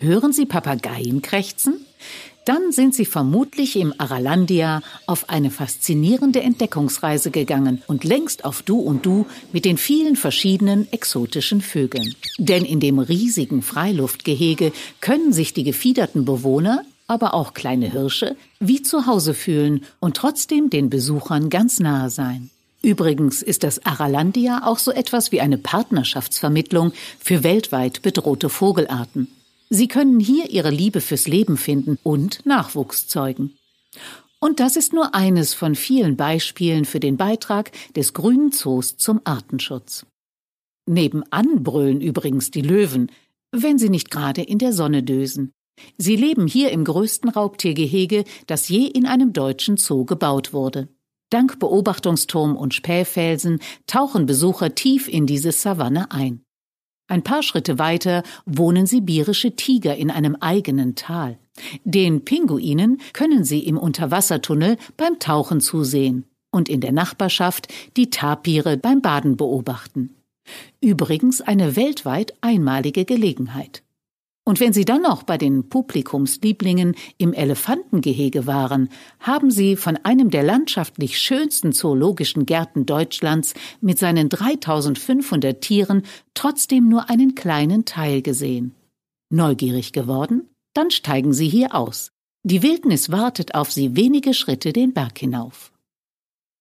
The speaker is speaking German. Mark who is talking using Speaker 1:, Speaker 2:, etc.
Speaker 1: Hören Sie Papageien krächzen? Dann sind Sie vermutlich im Aralandia auf eine faszinierende Entdeckungsreise gegangen und längst auf Du und Du mit den vielen verschiedenen exotischen Vögeln. Denn in dem riesigen Freiluftgehege können sich die gefiederten Bewohner, aber auch kleine Hirsche, wie zu Hause fühlen und trotzdem den Besuchern ganz nahe sein. Übrigens ist das Aralandia auch so etwas wie eine Partnerschaftsvermittlung für weltweit bedrohte Vogelarten. Sie können hier ihre Liebe fürs Leben finden und Nachwuchs zeugen. Und das ist nur eines von vielen Beispielen für den Beitrag des Grünen Zoos zum Artenschutz. Nebenan brüllen übrigens die Löwen, wenn sie nicht gerade in der Sonne dösen. Sie leben hier im größten Raubtiergehege, das je in einem deutschen Zoo gebaut wurde. Dank Beobachtungsturm und Spähfelsen tauchen Besucher tief in diese Savanne ein. Ein paar Schritte weiter wohnen sibirische Tiger in einem eigenen Tal. Den Pinguinen können sie im Unterwassertunnel beim Tauchen zusehen und in der Nachbarschaft die Tapire beim Baden beobachten. Übrigens eine weltweit einmalige Gelegenheit. Und wenn Sie dann noch bei den Publikumslieblingen im Elefantengehege waren, haben Sie von einem der landschaftlich schönsten zoologischen Gärten Deutschlands mit seinen 3500 Tieren trotzdem nur einen kleinen Teil gesehen. Neugierig geworden? Dann steigen Sie hier aus. Die Wildnis wartet auf Sie wenige Schritte den Berg hinauf.